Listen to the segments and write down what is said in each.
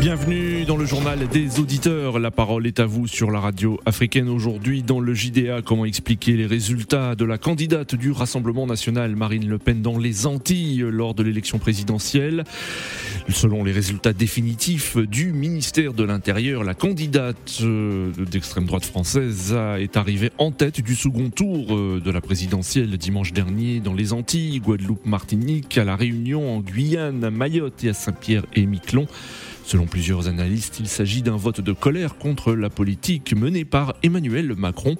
Bienvenue dans le journal des auditeurs. La parole est à vous sur la radio africaine aujourd'hui dans le JDA. Comment expliquer les résultats de la candidate du Rassemblement national Marine Le Pen dans les Antilles lors de l'élection présidentielle? Selon les résultats définitifs du ministère de l'Intérieur, la candidate euh, d'extrême droite française est arrivée en tête du second tour euh, de la présidentielle dimanche dernier dans les Antilles, Guadeloupe, Martinique, à La Réunion, en Guyane, à Mayotte et à Saint-Pierre et Miquelon. Selon plusieurs analystes, il s'agit d'un vote de colère contre la politique menée par Emmanuel Macron.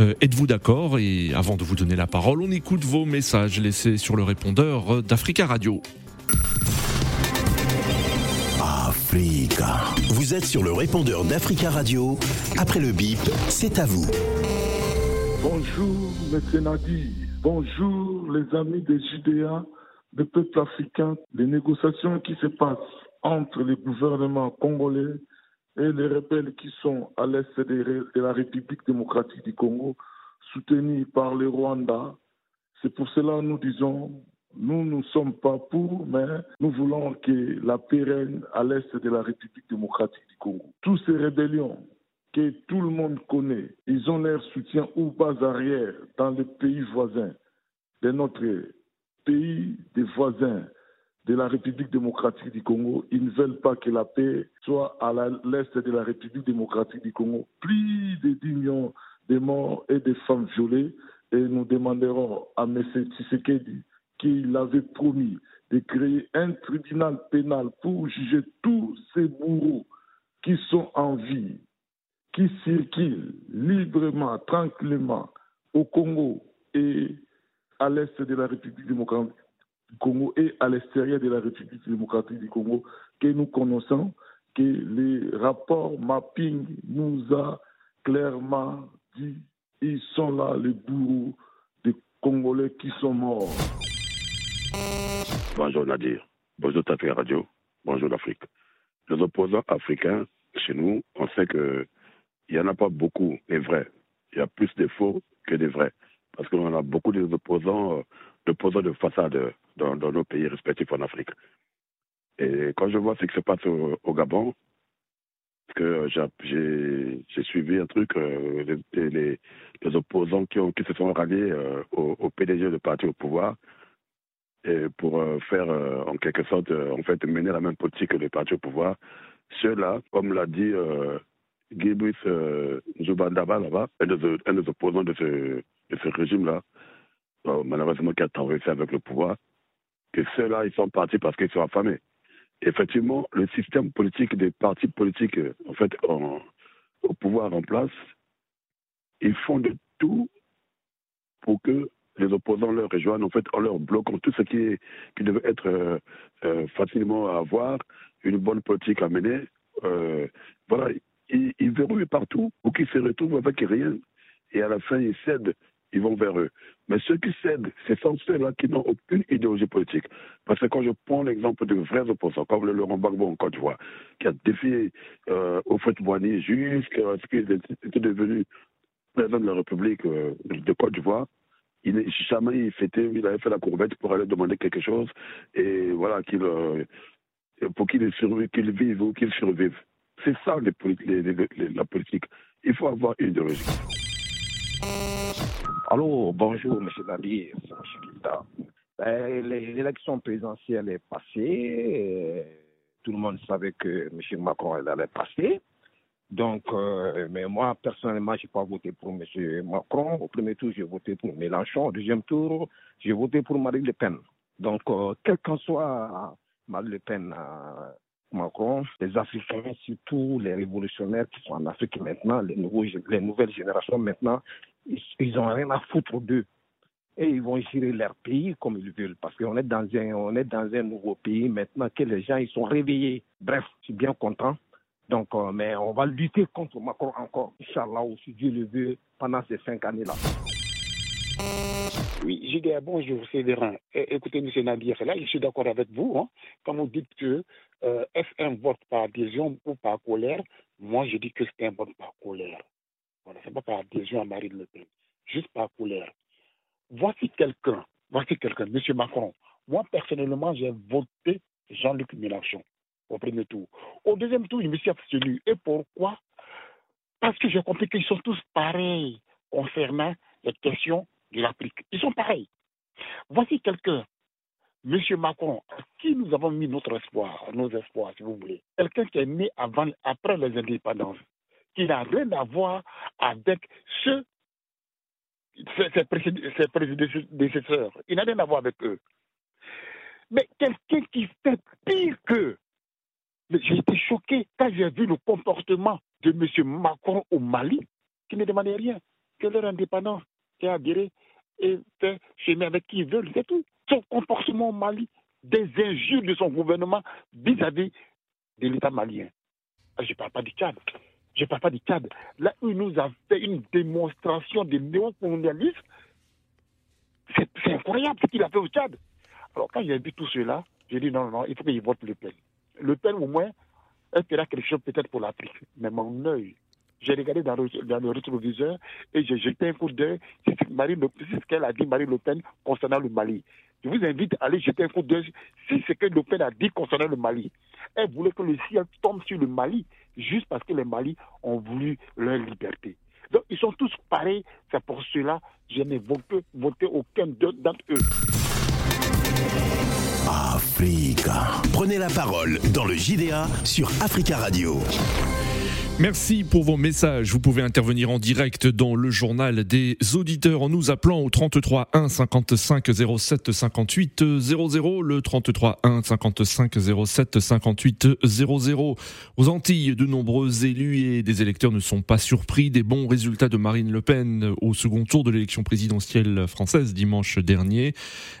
Euh, êtes-vous d'accord Et avant de vous donner la parole, on écoute vos messages laissés sur le répondeur d'Africa Radio. Africa. Vous êtes sur le répondeur d'Africa Radio. Après le bip, c'est à vous. Bonjour, M. Nadi. Bonjour, les amis des JDA, des peuples africains. Les négociations qui se passent entre les gouvernements congolais et les rebelles qui sont à l'est de la République démocratique du Congo, soutenus par le Rwanda. C'est pour cela que nous disons, nous ne sommes pas pour, mais nous voulons que la paix règne à l'est de la République démocratique du Congo. Toutes ces rébellions que tout le monde connaît, ils ont leur soutien ou bas arrière dans les pays voisins de notre pays, des voisins de la République démocratique du Congo. Ils ne veulent pas que la paix soit à l'est de la République démocratique du Congo. Plus de 10 millions de morts et de femmes violées. Et nous demanderons à M. Tshisekedi qu'il avait promis de créer un tribunal pénal pour juger tous ces bourreaux qui sont en vie, qui circulent librement, tranquillement au Congo et à l'est de la République démocratique du Congo et à l'extérieur de la République démocratique du Congo, que nous connaissons, que les rapports mapping nous a clairement dit, ils sont là les bourreaux des Congolais qui sont morts. Bonjour Nadir, bonjour Tafia Radio, bonjour l'Afrique. Les opposants africains, chez nous, on sait qu'il n'y en a pas beaucoup, les vrais. Il y a plus de faux que des vrais. Parce qu'on a beaucoup d'opposants, euh, d'opposants de façade dans, nos pays respectifs en Afrique. Et quand je vois ce qui se passe au, Gabon, que j'ai suivi un truc, euh, les, opposants qui, se sont ralliés euh, au, au, PDG de parti au pouvoir, et pour euh, faire en quelque sorte en fait mener la même politique que les partis au pouvoir. Ceux-là, comme l'a dit Gibris Zubandaba un, des opposants de ce, de ce régime-là, malheureusement qui a traversé avec le pouvoir, que ceux-là, ils sont partis parce qu'ils sont affamés. Effectivement, le système politique des partis politiques, en fait, au pouvoir en place, ils font de tout pour que les opposants leur rejoignent, en fait, en leur bloquant tout ce qui, devait être euh, euh, facilement à avoir, une bonne politique à mener. Euh, voilà, ils, ils, verrouillent partout pour qu'ils se retrouvent avec rien. Et à la fin, ils cèdent, ils vont vers eux. Mais ceux qui cèdent, ce sont ceux-là qui n'ont aucune idéologie politique. Parce que quand je prends l'exemple de vrais opposants, comme le Laurent Gbagbo en Côte d'Ivoire, qui a défié euh, au jusqu'à ce qu'il était devenu président de la République de Côte d'Ivoire, il jamais il il avait fait la courbette pour aller demander quelque chose et voilà qu'il euh, pour qu'il qu'il vive ou qu'il survive. C'est ça la politique. Il faut avoir une idéologie. Allô, bonjour, M. Nabi. Ben, l'élection présidentielle est passée. Tout le monde savait que M. Macron allait passer. Donc, euh, mais moi, personnellement, je n'ai pas voté pour M. Macron. Au premier tour, j'ai voté pour Mélenchon. Au deuxième tour, j'ai voté pour Marine Le Pen. Donc, euh, quel qu'en soit Marine Le Pen, euh, Macron, les Africains, surtout les révolutionnaires qui sont en Afrique maintenant, les nouvelles générations maintenant, ils n'ont rien à foutre d'eux. Et ils vont gérer leur pays comme ils veulent, parce qu'on est dans un, est dans un nouveau pays maintenant que les gens ils sont réveillés. Bref, je suis bien content. Donc, euh, mais on va lutter contre Macron encore, Inch'Allah, si Dieu le veut, pendant ces cinq années-là. Oui, Giga, bonjour, c'est. Écoutez, M. Nadir, là, je suis d'accord avec vous. Hein. Quand vous dites que euh, F1 vote par adhésion ou par colère, moi, je dis que c'est un vote par colère. Voilà, c'est pas par adhésion à Marine Le Pen, juste par colère. Voici quelqu'un voici quelqu'un, M. Macron. Moi, personnellement, j'ai voté Jean-Luc Mélenchon au premier tour. Au deuxième tour, il me suis abstenu. Et pourquoi? Parce que j'ai compris qu'ils sont tous pareils concernant les questions de l'Afrique. Ils sont pareils. Voici quelqu'un, M. Macron, à qui nous avons mis notre espoir, nos espoirs, si vous voulez. Quelqu'un qui est né avant, après les indépendances, qui n'a rien à voir avec ceux, ses, prédécesseurs. Il n'a rien à voir avec eux. Mais quelqu'un qui fait pire qu'eux. J'ai été choqué quand j'ai vu le comportement de M. Macron au Mali, qui ne demandait rien que leur indépendance, a adhéré et fait chemin avec qui ils veulent, c'est tout. Son comportement au Mali, des injures de son gouvernement vis-à-vis de l'État malien. Ah, je ne parle pas du Tchad. Je ne parle pas du Tchad. Là il nous a fait une démonstration de néocolonialisme, c'est incroyable ce qu'il a fait au Tchad. Alors quand j'ai vu tout cela, j'ai dit non, non, il faut qu'il vote Le Pen. Le Pen, au moins, elle fera quelque chose peut-être pour l'Afrique. Mais mon œil, j'ai regardé dans le, dans le, rétroviseur et j'ai jeté un coup d'œil sur ce qu'elle a dit, Marie Le Pen, concernant le Mali. Je vous invite à aller jeter un coup d'œil sur ce que Le Pen a dit concernant le Mali. Elle voulait que le ciel tombe sur le Mali juste parce que les Mali ont voulu leur liberté. Donc ils sont tous pareils. C'est pour cela que je n'ai voté, voté aucun d'entre eux. Africa. Prenez la parole dans le JDA sur Africa Radio. Merci pour vos messages. Vous pouvez intervenir en direct dans le journal des auditeurs en nous appelant au 33 1 55 07 58 00. Le 33 1 55 07 58 00. Aux Antilles, de nombreux élus et des électeurs ne sont pas surpris des bons résultats de Marine Le Pen au second tour de l'élection présidentielle française dimanche dernier.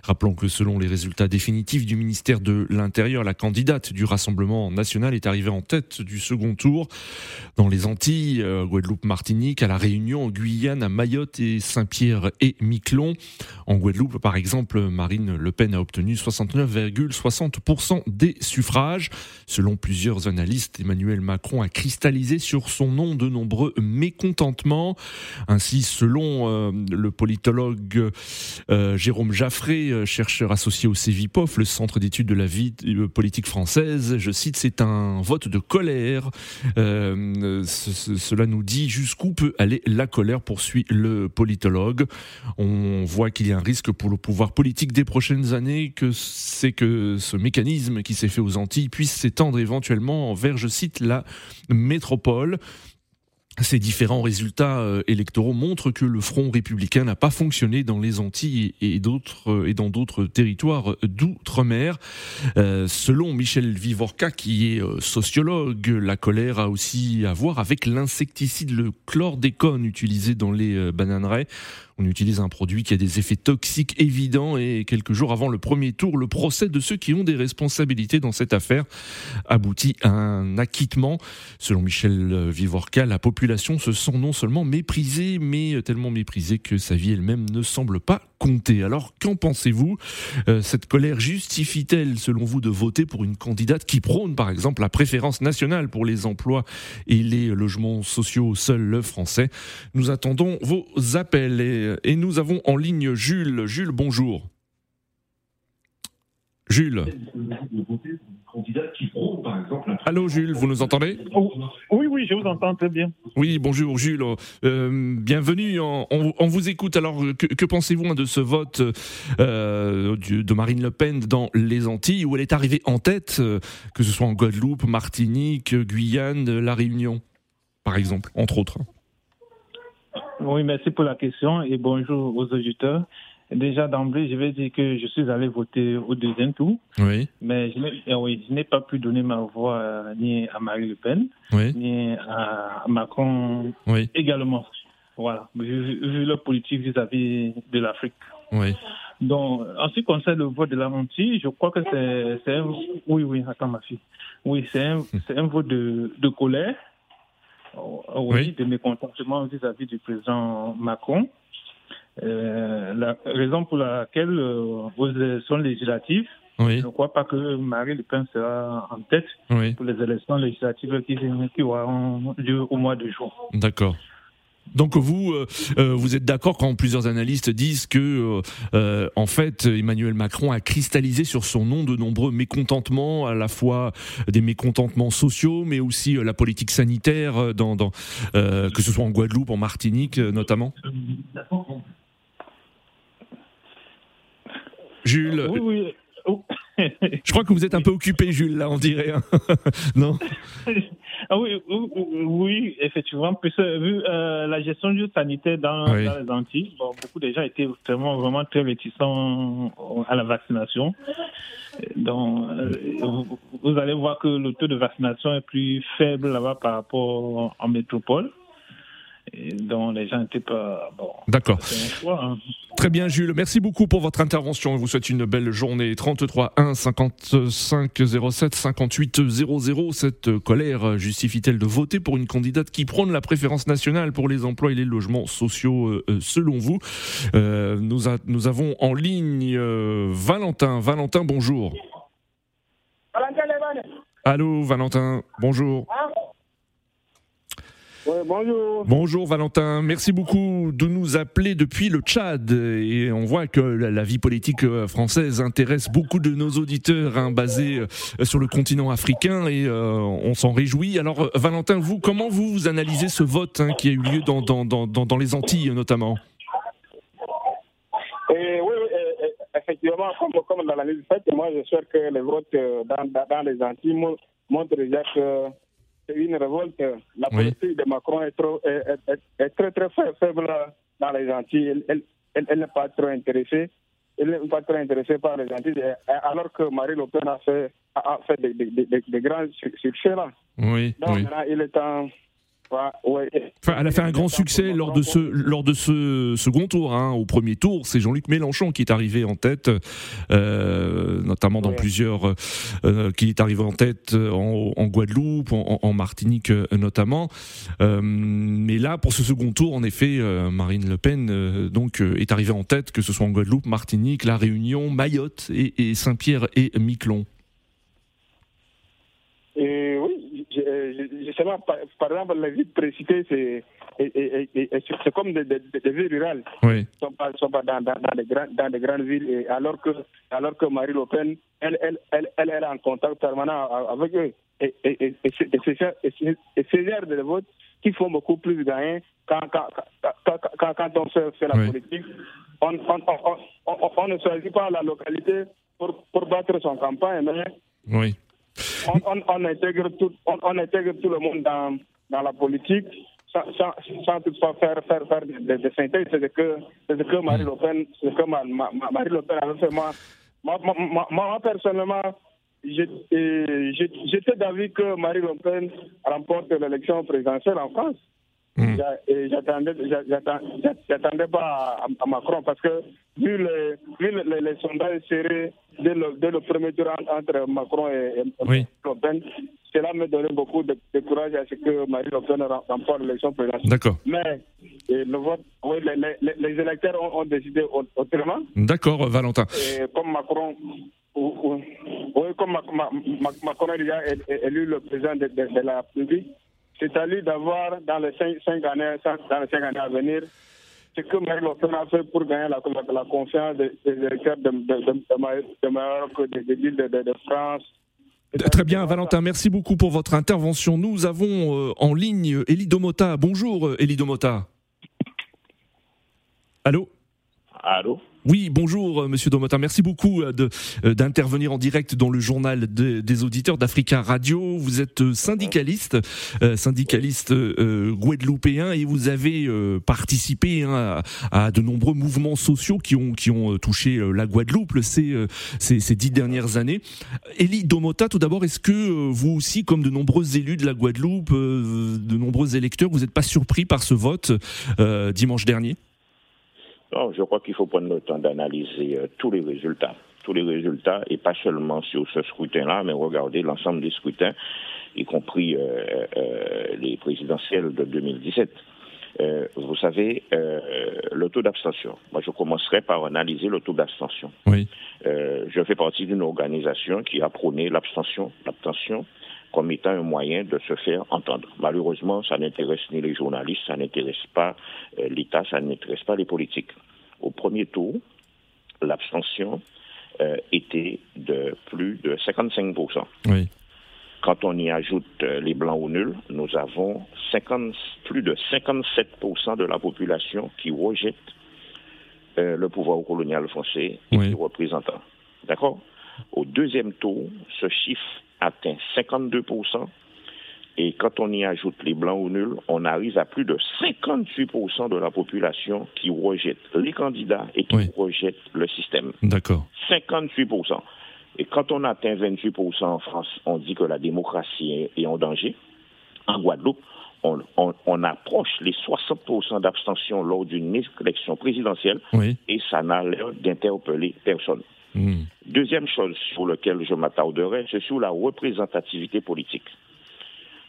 Rappelons que selon les résultats définitifs du ministère de l'Intérieur, la candidate du Rassemblement national est arrivée en tête du second tour dans les Antilles, euh, Guadeloupe, Martinique, à la Réunion, en Guyane, à Mayotte et Saint-Pierre et Miquelon. En Guadeloupe, par exemple, Marine Le Pen a obtenu 69,60% des suffrages. Selon plusieurs analystes, Emmanuel Macron a cristallisé sur son nom de nombreux mécontentements. Ainsi, selon euh, le politologue euh, Jérôme Jaffré, chercheur associé au CEVIPOF, le Centre d'études de la vie politique française, je cite, c'est un vote de colère. Cela nous dit jusqu'où peut aller la colère, poursuit le politologue. On voit qu'il y a un risque pour le pouvoir politique des prochaines années, que c'est que ce mécanisme qui s'est fait aux Antilles puisse s'étendre éventuellement vers, je cite, la métropole. Ces différents résultats euh, électoraux montrent que le Front républicain n'a pas fonctionné dans les Antilles et euh, dans d'autres territoires d'outre-mer. Euh, selon Michel Vivorca, qui est sociologue, la colère a aussi à voir avec l'insecticide, le chlordécone utilisé dans les bananeraies. On utilise un produit qui a des effets toxiques évidents et quelques jours avant le premier tour, le procès de ceux qui ont des responsabilités dans cette affaire aboutit à un acquittement. Selon Michel Vivorca, la population se sent non seulement méprisée, mais tellement méprisée que sa vie elle-même ne semble pas Alors qu'en pensez-vous euh, Cette colère justifie-t-elle, selon vous, de voter pour une candidate qui prône, par exemple, la préférence nationale pour les emplois et les logements sociaux seuls français? Nous attendons vos appels et, nous avons en ligne Jules. Jules, bonjour. Jules. Allô Jules, vous nous entendez Oui, oui, je vous entends très bien. Oui, bonjour Jules, euh, bienvenue, on, vous écoute. Alors, que, pensez-vous hein, de ce vote euh, de Marine Le Pen dans les Antilles, où elle est arrivée en tête, euh, que ce soit en Guadeloupe, Martinique, Guyane, La Réunion, par exemple, entre autres? Oui, merci pour la question et bonjour aux auditeurs. Déjà d'emblée, je vais dire que je suis allé voter au deuxième tour. Oui. Mais je n'ai, eh oui, je n'ai pas pu donner ma voix euh, ni à Marie Le Pen, ni à Macron oui. également. Voilà, vu, vu leur politique vis-à-vis de l'Afrique. Oui. Donc, en ce qui concerne le vote de la Montie, je crois que c'est, un. Oui, oui, attends, ma fille. Oui, c'est un, c'est un vote de, de colère. Oui, de mécontentement vis-à-vis du président Macron. Euh, la raison pour laquelle euh, vos élections législatives, je ne crois pas que Marie Le Pen sera en tête pour les élections législatives qui, qui auront lieu au mois de juin. D'accord. Donc vous, vous êtes d'accord quand plusieurs analystes disent que, en fait, Emmanuel Macron a cristallisé sur son nom de nombreux mécontentements, à la fois des mécontentements sociaux, mais aussi la politique sanitaire, dans, dans que ce soit en Guadeloupe, en Martinique notamment. Jules. Oui, oui. Oh. Je crois que vous êtes un peu occupé, Jules, là, on dirait. Hein. non? Ah oui, oui, effectivement. Puis, vu euh, la gestion du sanitaire dans, les Antilles, beaucoup de gens étaient vraiment, vraiment très réticents à la vaccination. Donc, euh, vous, allez voir que le taux de vaccination est plus faible là-bas par rapport en métropole dont les gens n'étaient pas. Bon, D'accord. Hein. Très bien, Jules. Merci beaucoup pour votre intervention. Je vous souhaite une belle journée. 33 1 55 07 58 00. Cette colère justifie-t-elle de voter pour une candidate qui prône la préférence nationale pour les emplois et les logements sociaux, euh, euh, selon vous? Euh, nous, nous, avons en ligne Valentin. Valentin, bonjour. Allô, Valentin. Bonjour. Ah, bonjour. Bonjour Valentin, merci beaucoup de nous appeler depuis le Tchad et on voit que la, vie politique euh, française intéresse beaucoup de nos auditeurs hein, basés euh, sur le continent africain et euh, on s'en réjouit. Alors Valentin, vous, comment vous, analysez ce vote hein, qui a eu lieu dans, dans, dans, dans les Antilles notamment? Et oui, effectivement, comme, comme dans l'analyse faite, moi je souhaite que les votes dans, dans les Antilles montrent déjà que c'est une révolte. La politique de Macron est, trop, est, très très faible dans les Antilles. Elle, elle, n'est pas trop intéressée. Elle n'est pas trop intéressée par les Antilles, alors que Marie Le Pen a fait, a fait des, des, des, grands succès là. Oui, Donc maintenant, il est temps elle a fait un grand succès lors de ce, lors de ce second tour. Hein. Au premier tour, c'est Jean-Luc Mélenchon qui est arrivé en tête, euh, notamment dans plusieurs, euh, qui est arrivé en tête en, Guadeloupe, en, Martinique euh, notamment. mais là, pour ce second tour, en effet, Marine Le Pen donc est arrivée en tête, que ce soit en Guadeloupe, Martinique, La Réunion, Mayotte et, Saint-Pierre et Miquelon. Et justement, par, par, exemple, les villes précitées, c'est c'est comme des, des, des, villes rurales. Oui. Ils ne sont pas, sont pas dans, dans, dans, des dans des grandes villes. Et alors, que, alors que Marie Le Pen, elle, elle, elle, elle, est en contact permanent avec eux. Et, et, et, et c'est genre de vote qui font beaucoup plus gagner quand, quand, quand, quand, on fait, la politique. On, on, on, on, ne choisit pas la localité pour, pour battre son campagne, mais oui on, on, intègre tout, on, intègre tout le monde dans, dans la politique sans, sans, sans toutefois faire, faire, faire des, des synthèses. C'est ce que, que Marie Le Pen, c'est que ma, ma, Marie Le Pen a fait. Moi, moi, moi, personnellement, j'étais d'avis que Marie Le Pen remporte l'élection présidentielle en France. Mm. J'attendais, pas à, Macron parce que vu les, vu les, les, sondages serrés dès le, dès premier tour entre Macron et, et Le Pen, cela me donnait beaucoup de, courage à ce que Marie Le Pen remporte l'élection présidentielle. D'accord. Mais le vote, oui, les, les, électeurs ont, décidé autrement. D'accord, Valentin. Et comme Macron, oui, comme Macron a déjà élu le président de, de la République, c'est à lui d'avoir dans les cinq, années, dans les cinq années à venir ce que Marie Le Pen a fait pour gagner la, la, confiance des, électeurs de, de, de, Maroc, des villes de, France. Très bien, Valentin, merci beaucoup pour votre intervention. Nous avons euh, en ligne Elie Domota. Bonjour, Elie Domota. Allô? Allô? Oui, bonjour euh, Monsieur Domota. Merci beaucoup euh, euh, d'intervenir en direct dans le journal des auditeurs d'Africa Radio. Vous êtes syndicaliste, syndicaliste guadeloupéen et vous avez participé hein, à, de nombreux mouvements sociaux qui ont touché la Guadeloupe ces, ces, dix dernières années. Elie Domota, tout d'abord, est-ce que vous aussi, comme de nombreux élus de la Guadeloupe, de nombreux électeurs, vous n'êtes pas surpris par ce vote dimanche dernier? Je crois qu'il faut prendre le temps d'analyser euh, tous les résultats. Tous les résultats, et pas seulement sur ce scrutin-là, mais regarder l'ensemble des scrutins, y compris euh, euh, les présidentielles de 2017. vous savez, le taux d'abstention. Moi, je commencerai par analyser le taux d'abstention. Oui. je fais partie d'une organisation qui a prôné l'abstention, l'abstention comme étant un moyen de se faire entendre. Malheureusement, ça n'intéresse ni les journalistes, ça n'intéresse pas euh, l'État, ça n'intéresse pas les politiques. Au premier tour, l'abstention euh, était de plus de 55%. Oui. Quand on y ajoute euh, les blancs ou nuls, nous avons 50, plus de 57% de la population qui rejette euh, le pouvoir colonial français et Oui. ses représentants. D'accord? Au deuxième tour, ce chiffre atteint 52%. Et quand on y ajoute les blancs ou nuls, on arrive à plus de 58% de la population qui rejette les candidats et qui Oui. rejette le système. D'accord. 58%. Et quand on atteint 28% en France, on dit que la démocratie est, en danger. En Guadeloupe, on, on- on approche les 60% d'abstention lors d'une élection présidentielle Oui. et ça n'a l'air d'interpeller personne. Hmm. Deuxième chose sur laquelle je m'attarderai, c'est sur la représentativité politique.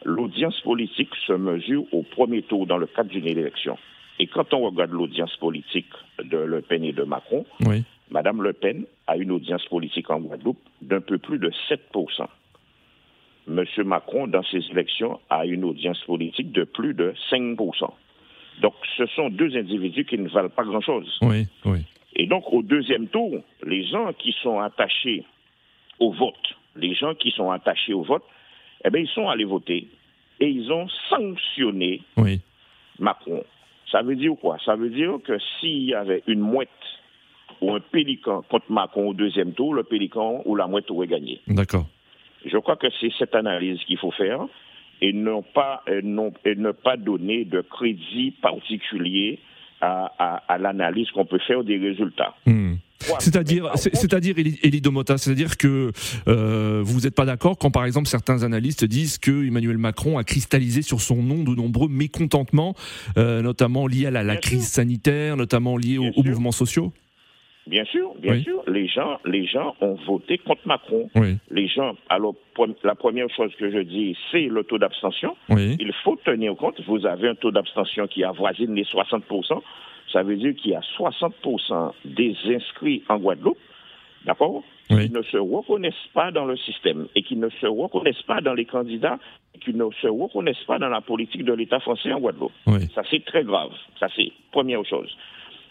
L'audience politique se mesure au premier tour dans le cadre d'une élection. Et quand on regarde l'audience politique de Le Pen et de Macron, Oui. Madame Le Pen a une audience politique en Guadeloupe d'un peu plus de 7%. Monsieur Macron, dans ses élections, a une audience politique de plus de 5%. Donc, ce sont deux individus qui ne valent pas grand-chose. Oui. Oui. Et donc, au deuxième tour, les gens qui sont attachés au vote, les gens qui sont attachés au vote, eh bien, ils sont allés voter et ils ont sanctionné Oui. Macron. Ça veut dire quoi? Ça veut dire que s'il y avait une mouette ou un pélican contre Macron au deuxième tour, le pélican ou la mouette aurait gagné. D'accord. Je crois que c'est cette analyse qu'il faut faire et non pas et non, et ne pas donner de crédit particulier à, à- à l'analyse qu'on peut faire des résultats. Hmm. C'est-à-dire, c'est-à-dire, Élie Domota, c'est-à-dire que euh, vous n'êtes pas d'accord quand, par exemple, certains analystes disent que Emmanuel Macron a cristallisé sur son nom de nombreux mécontentements, euh, notamment liés à la, crise sanitaire, notamment liés aux, mouvements sociaux. Bien sûr, bien Oui. sûr, les gens, les gens ont voté contre Macron. Oui. Les gens, alors la première chose que je dis, c'est le taux d'abstention. Oui. Il faut tenir compte, vous avez un taux d'abstention qui avoisine les 60%. Ça veut dire qu'il y a 60% des inscrits en Guadeloupe, d'accord, qui ne se reconnaissent pas dans le système et qui ne se reconnaissent pas dans les candidats et qui ne se reconnaissent pas dans la politique de l'État français en Guadeloupe. Oui. Ça, c'est très grave. Ça, c'est première chose.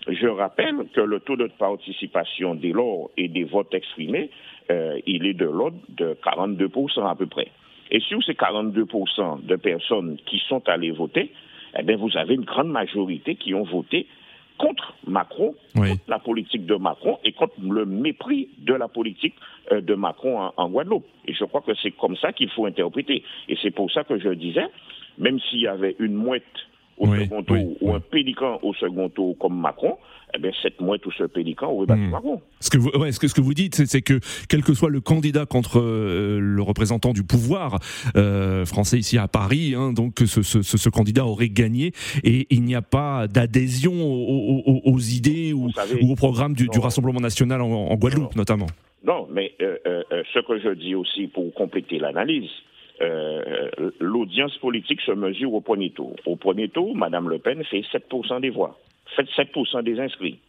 Je rappelle que le taux de participation dès lors et des votes exprimés, euh, il est de l'ordre de 42% à peu près. Et sur ces 42% de personnes qui sont allées voter, eh bien, vous avez une grande majorité qui ont voté contre Macron, Oui. contre la politique de Macron et contre le mépris de la politique euh, de Macron en, en Guadeloupe. Et je crois que c'est comme ça qu'il faut interpréter. Et c'est pour ça que je disais, même s'il y avait une mouette au Oui, second tour oui, ou oui. un pélican au second tour comme Macron, eh bien, cette mouette ou ce pélican aurait battu Hmm. Macron. Ce que vous, ouais, ce que, ce que vous dites, c'est, que quel que soit le candidat contre euh, le représentant du pouvoir euh, français ici à Paris, hein, donc ce, ce, candidat aurait gagné et il n'y a pas d'adhésion aux, aux- aux idées ou, Vous savez, ou au programme du. Rassemblement national en, en Guadeloupe notamment. Non, mais euh, ce que je dis aussi pour compléter l'analyse, euh, l'audience politique se mesure au premier tour. Au premier tour, Mme Le Pen fait 7% des voix, fait 7% des inscrits.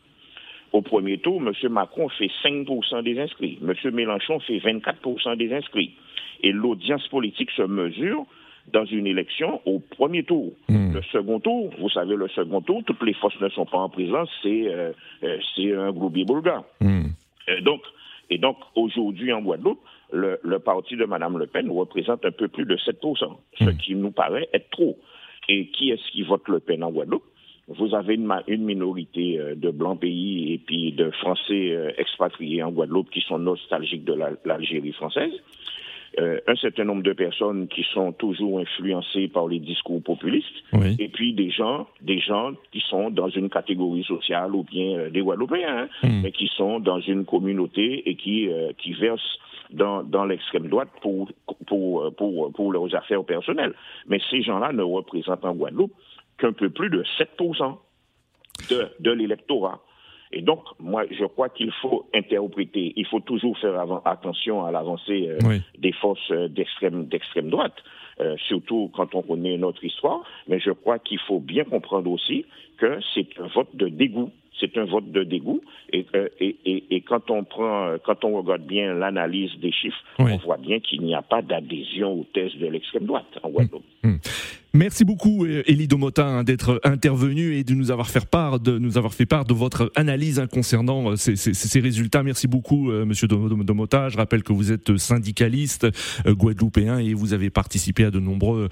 Au premier tour, M. Macron fait 5% des inscrits. M. Mélenchon fait 24% des inscrits. Et l'audience politique se mesure dans une élection au premier tour. Hmm. Le second tour, vous savez, le second tour, toutes les forces ne sont pas en présence, c'est euh, euh, un gloubi-boulga. Hmm. Euh, donc, et donc, aujourd'hui en Guadeloupe, le, le parti de Mme Le Pen représente un peu plus de 7%, ce Mm. qui nous paraît être trop. Et qui est-ce qui vote Le Pen en Guadeloupe? Vous avez une, minorité euh, de blancs pays et puis de Français euh, expatriés en Guadeloupe qui sont nostalgiques de la- l'Algérie française. Euh, un certain nombre de personnes qui sont toujours influencées par les discours populistes Oui. et puis des gens, des gens qui sont dans une catégorie sociale ou bien euh, des Guadeloupéens, hein, Mm. mais qui sont dans une communauté et qui euh, qui versent dans, dans l'extrême droite pour pour, euh, pour pour leurs affaires personnelles. Mais ces gens-là ne représentent en Guadeloupe qu'un peu plus de 7% de, de l'électorat. Et donc, moi, je crois qu'il faut interpréter, il faut toujours faire avant- attention à l'avancée euh, Oui. des forces euh, d'extrême d'extrême droite, euh, surtout quand on connaît notre histoire. Mais je crois qu'il faut bien comprendre aussi que c'est un vote de dégoût. C'est un vote de dégoût. Et, et, et, quand on prend, quand on regarde bien l'analyse des chiffres, on voit bien qu'il n'y a pas d'adhésion aux thèses de l'extrême droite en Guadeloupe. Mmh. Mmh. Merci beaucoup, Elie Domota, hein, d'être intervenu et de nous avoir fait part de, nous avoir fait part de votre analyse hein, concernant euh, ces, ces, ces, résultats. Merci beaucoup, euh, Monsieur Domota. Je rappelle que vous êtes syndicaliste euh, guadeloupéen et vous avez participé à de nombreuses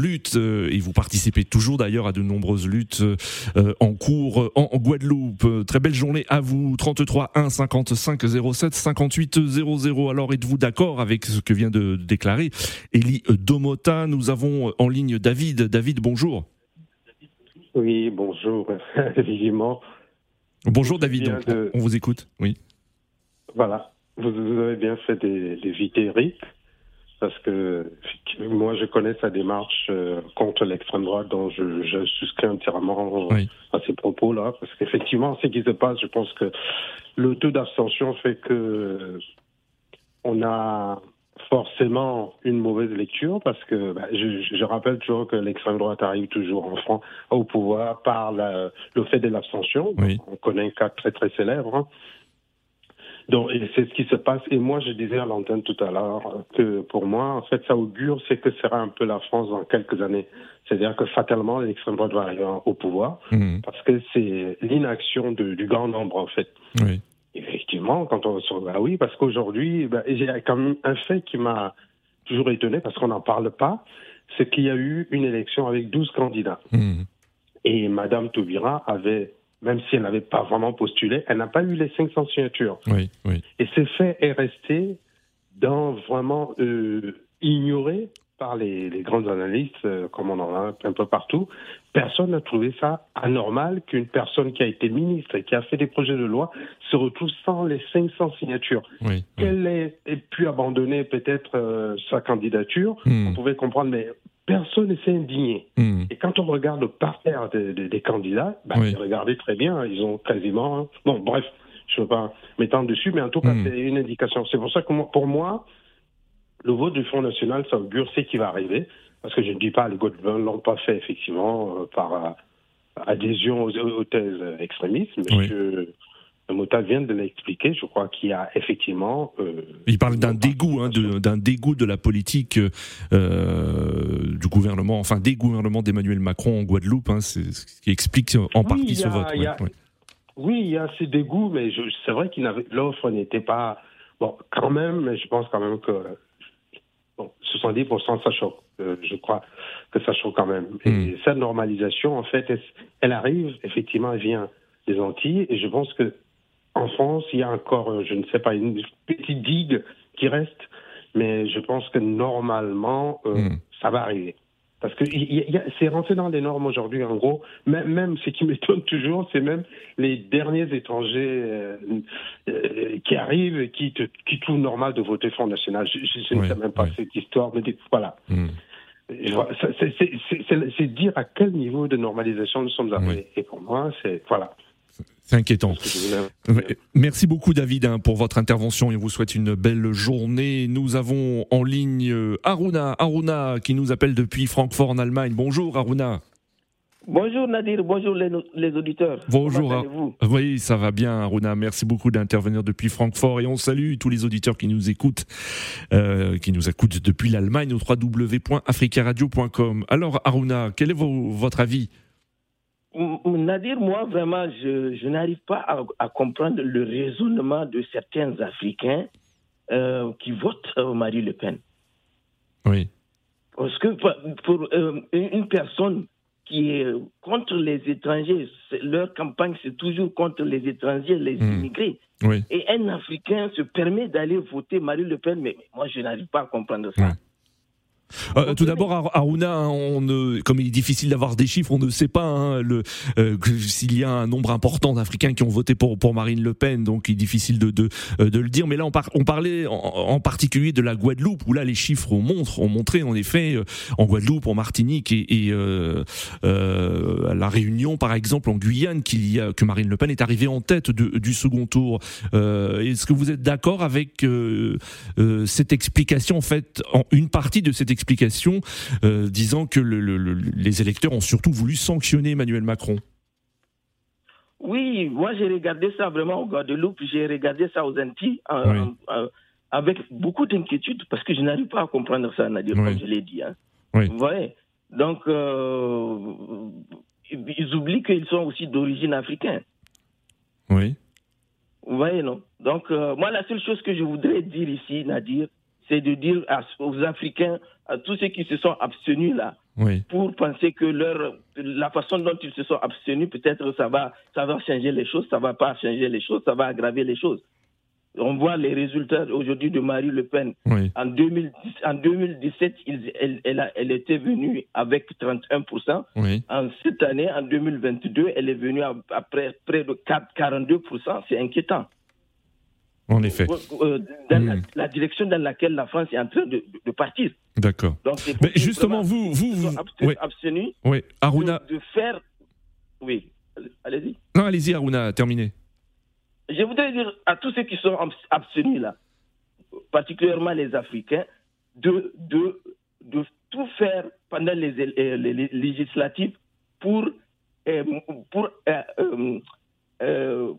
luttes et vous participez toujours d'ailleurs à de nombreuses luttes en cours en, Guadeloupe. Très belle journée à vous. 33 1 55 07 58 00. Alors, êtes-vous d'accord avec ce que vient de déclarer Elie Domota Nous avons en ligne David. David, bonjour. Oui, bonjour, vivement. Bonjour David, on, vous écoute, oui. Voilà, vous, avez bien fait d'éviter Eric, parce que moi je connais sa démarche euh, contre l'extrême droite, dont je, je souscris entièrement à ces propos-là, parce qu'effectivement, ce qui se passe, je pense que le taux d'abstention fait que on a forcément une mauvaise lecture parce que bah, je, je, rappelle toujours que l'extrême droite arrive toujours en France au pouvoir par la, le fait de l'abstention. On connaît un cas très très célèbre. Hein. Donc, c'est ce qui se passe. Et moi, je disais à l'antenne tout à l'heure que pour moi, en fait, ça augure, c'est que sera un peu la France dans quelques années. C'est-à-dire que fatalement, l'extrême droite va arriver au pouvoir mmh. parce que c'est l'inaction du grand nombre, en fait. Oui. Effectivement, quand on se bah oui, parce qu'aujourd'hui, bah, il y a quand même un fait qui m'a toujours étonné, parce qu'on n'en parle pas, c'est qu'il y a eu une élection avec 12 candidats. Mmh. Et Madame Taubira avait, même si elle n'avait pas vraiment postulé, elle n'a pas eu les 500 signatures. Oui, oui. Et ce fait est resté dans vraiment euh, ignoré par les, les grandes analystes, euh, comme on en a un peu partout, personne n'a trouvé ça anormal qu'une personne qui a été ministre et qui a fait des projets de loi se retrouve sans les 500 signatures. Qu'elle ait, pu abandonner peut-être euh, sa candidature, hmm. on pouvait comprendre, mais personne ne s'est indigné. Hmm. Et quand on regarde le parterre des candidats, bah, regardez très bien, ils ont quasiment... Hein. Bon, bref, je ne veux pas m'étendre dessus, mais en tout cas, hmm. c'est une indication. C'est pour ça que pour moi, le vote du Front National, ça augure ce qui va arriver. Parce que je ne dis pas, les Guadeloupéens ne l'ont pas fait, effectivement, euh, par euh, adhésion aux, thèses extrémistes. Monsieur Mota vient de l'expliquer. Je crois qu'il y a effectivement. Euh, Il parle d'un dégoût, hein, d'un dégoût de la politique du gouvernement, enfin des gouvernements d'Emmanuel Macron en Guadeloupe. Hein, c'est ce qui explique en partie ce vote. Oui, il y a ces dégoûts, mais c'est vrai qu'il l'offre n'était pas. Bon, quand même, mais je pense quand même que 70%, ça choque. Euh, je crois que ça choque quand même. Et hmm. cette normalisation, en fait, elle, arrive, effectivement, elle vient des Antilles. Et je pense que en France, il y a encore, euh, je ne sais pas, une petite digue qui reste. Mais je pense que normalement, euh, hmm. ça va arriver. Parce que c'est rentré dans les normes aujourd'hui, en gros. Même, même ce qui m'étonne toujours, c'est même les derniers étrangers euh, euh, qui arrivent et qui, qui trouvent normal de voter Front National. Je, ne sais même pas cette histoire, mais voilà. Hmm. C'est dire à quel niveau de normalisation nous sommes arrivés. Et pour moi, c'est voilà. C'est inquiétant. Merci beaucoup David hein, pour votre intervention et vous souhaite une belle journée. Nous avons en ligne euh, Aruna, Aruna qui nous appelle depuis Francfort en Allemagne. Bonjour Aruna. Bonjour Nadir, bonjour les, auditeurs. Bonjour. vous oui, ça va bien Aruna. Merci beaucoup d'intervenir depuis Francfort et on salue tous les auditeurs qui nous écoutent, euh, qui nous écoutent depuis l'Allemagne au www.africaradio.com. Alors Aruna, quel est votre avis? Nadir, moi, vraiment, je, n'arrive pas à, comprendre le raisonnement de certains Africains euh, qui votent Marie Le Pen. Oui. Parce que pour, euh, une personne qui est contre les étrangers, leur campagne, c'est toujours contre les étrangers, les hmm. immigrés. Oui. Et un Africain se permet d'aller voter Marie Le Pen, mais, moi, je n'arrive pas à comprendre ça. Euh, tout d'abord, Aruna, hein, on ne, comme il est difficile d'avoir des chiffres, on ne sait pas hein, euh, s'il y a un nombre important d'Africains qui ont voté pour, pour Marine Le Pen, donc il est difficile de, de, euh, de le dire. Mais là, on, on parlait en, particulier de la Guadeloupe, où là, les chiffres ont, montré, ont montré, en effet, en Guadeloupe, en Martinique et, et euh, à La Réunion, par exemple, en Guyane, qu'il y a, que Marine Le Pen est arrivée en tête de, du second tour. Est-ce que vous êtes d'accord avec cette explication, en fait, en une partie de cette explication explication euh, disant que les électeurs ont surtout voulu sanctionner Emmanuel Macron. Oui, moi j'ai regardé ça vraiment au Guadeloupe, j'ai regardé ça aux Antilles avec beaucoup d'inquiétude parce que je n'arrive pas à comprendre ça, Nadir, comme je l'ai dit. Hein. Vous voyez? Donc, euh, ils oublient qu'ils sont aussi d'origine africaine. Oui. Vous voyez, non? Donc, euh, moi, la seule chose que je voudrais dire ici, Nadir, c'est de dire aux Africains, à tous ceux qui se sont abstenus là, pour penser que leur, la façon dont ils se sont abstenus, peut-être ça va, ça va changer les choses, ça va pas changer les choses, ça va aggraver les choses. On voit les résultats aujourd'hui de Marie Le Pen. En, 2017, elle, elle, était venue avec 31%. En cette année, en 2022, elle est venue à, près, de 42%. C'est inquiétant. En effet. Euh, dans la, direction dans laquelle la France est en train de, partir. D'accord. Mais justement, vous, vous, vous, abstenus oui. Aruna... de, faire. Oui, allez-y. Non, allez-y, Aruna, terminez. Je voudrais dire à tous ceux qui sont abstenus là, particulièrement les Africains, de, de, de tout faire pendant les, législatives pour, euh, pour euh, euh,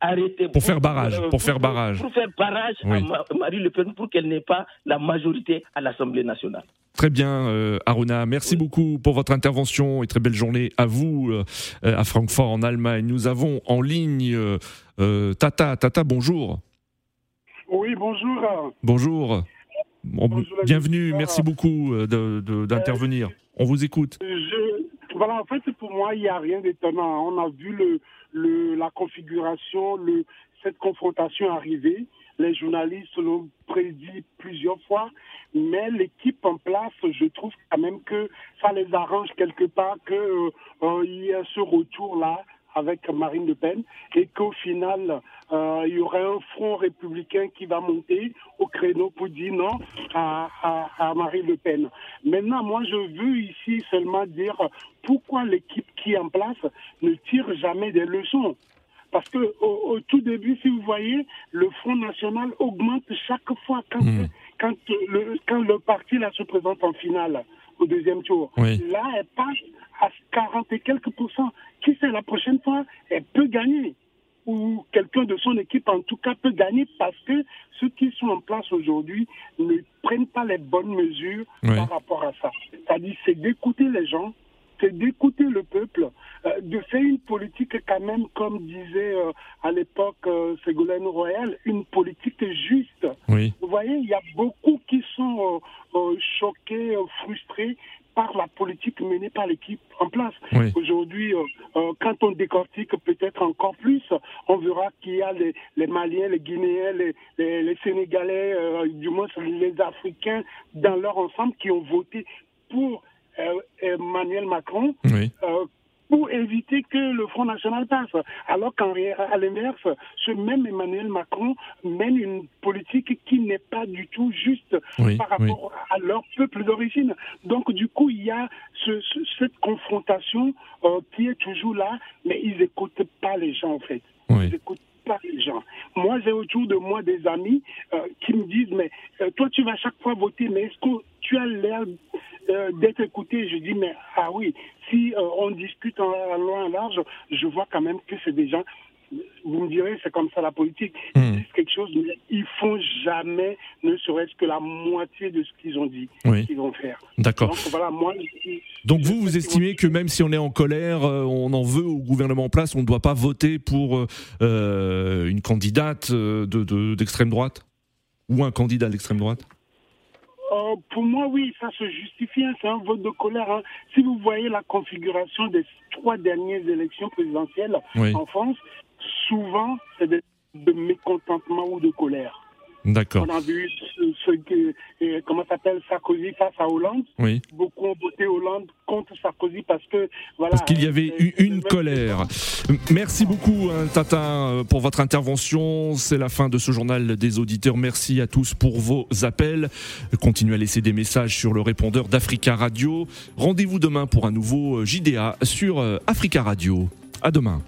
arrêter. Pour faire barrage. Pour, faire barrage. Pour faire barrage à Marie Le Pen pour qu'elle n'ait pas la majorité à l'Assemblée nationale. Très bien, euh, Aruna. Merci beaucoup pour votre intervention et très belle journée à vous euh, à Francfort en Allemagne. Nous avons en ligne euh, Tata. Tata, bonjour. Oui, bonjour. Bonjour. bienvenue. Merci beaucoup d'intervenir. On vous écoute. voilà, en fait, pour moi, il n'y a rien d'étonnant. On a vu le, le, la configuration, le, cette confrontation arrivée. Les journalistes l'ont prédit plusieurs fois, mais l'équipe en place, je trouve quand même que ça les arrange quelque part qu'il euh, euh, y ait ce retour-là avec Marine Le Pen et qu'au final, euh, il y aurait un front républicain qui va monter au créneau pour dire non à, à, à Marine Le Pen. Maintenant, moi, je veux ici seulement dire pourquoi l'équipe qui est en place ne tire jamais des leçons. Parce que au, tout début, si vous voyez, le Front National augmente chaque fois quand, hmm. quand, le, quand le parti là, se présente en finale au deuxième tour. Là, elle passe à 40 et quelques pourcents. Qui sait, la prochaine fois, elle peut gagner. Ou quelqu'un de son équipe, en tout cas, peut gagner parce que ceux qui sont en place aujourd'hui ne prennent pas les bonnes mesures par rapport à ça. C'est-à-dire, c'est d'écouter les gens, c'est d'écouter le peuple, euh, de faire une politique quand même, comme disait euh, à l'époque euh, Ségolène Royal, une politique juste. Vous voyez, il y a beaucoup qui sont choqués, frustrés par la politique menée par l'équipe en place. Aujourd'hui, quand on décortique peut-être encore plus, on verra qu'il y a les, les, Maliens, les Guinéens, les, les, les Sénégalais, du moins les Africains dans leur ensemble qui ont voté pour euh, Emmanuel Macron. Euh, pour éviter que le Front National passe. Alors qu'à l'inverse, ce même Emmanuel Macron mène une politique qui n'est pas du tout juste par rapport à leur peuple d'origine. Donc du coup, il y a cette confrontation euh, qui est toujours là, mais ils n'écoutent pas les gens en fait. Ils n'écoutent gens. Moi, j'ai autour de moi des amis qui me disent, mais toi, tu vas chaque fois voter, mais est-ce que tu as l'air euh, d'être écouté? Je dis, mais ah oui, si euh, on discute en, loin large, je vois quand même que c'est des gens vous me direz, c'est comme ça la politique. Hmm. Quelque chose, mais ils font jamais, ne serait-ce que la moitié de ce qu'ils ont dit qu'ils vont faire. D'accord. Donc, voilà, moi, Donc vous, vous estimez que même si on est en colère, euh, on en veut au gouvernement en place, on ne doit pas voter pour une candidate d'extrême de, droite? Ou un candidat d'extrême droite? Euh, pour moi, oui, ça se justifie. Hein, c'est un vote de colère. Hein. Si vous voyez la configuration des trois dernières élections présidentielles en France, souvent, c'est de mécontentement ou de colère. D'accord. On a vu ce, que, comment s'appelle, Sarkozy face à Hollande. Oui. Beaucoup ont voté Hollande contre Sarkozy parce que, voilà. Parce qu'il y avait eu une colère. Merci beaucoup, hein, Tata, pour votre intervention. C'est la fin de ce journal des auditeurs. Merci à tous pour vos appels. Continuez à laisser des messages sur le répondeur d'Africa Radio. Rendez-vous demain pour un nouveau JDA sur euh, Africa Radio. À demain.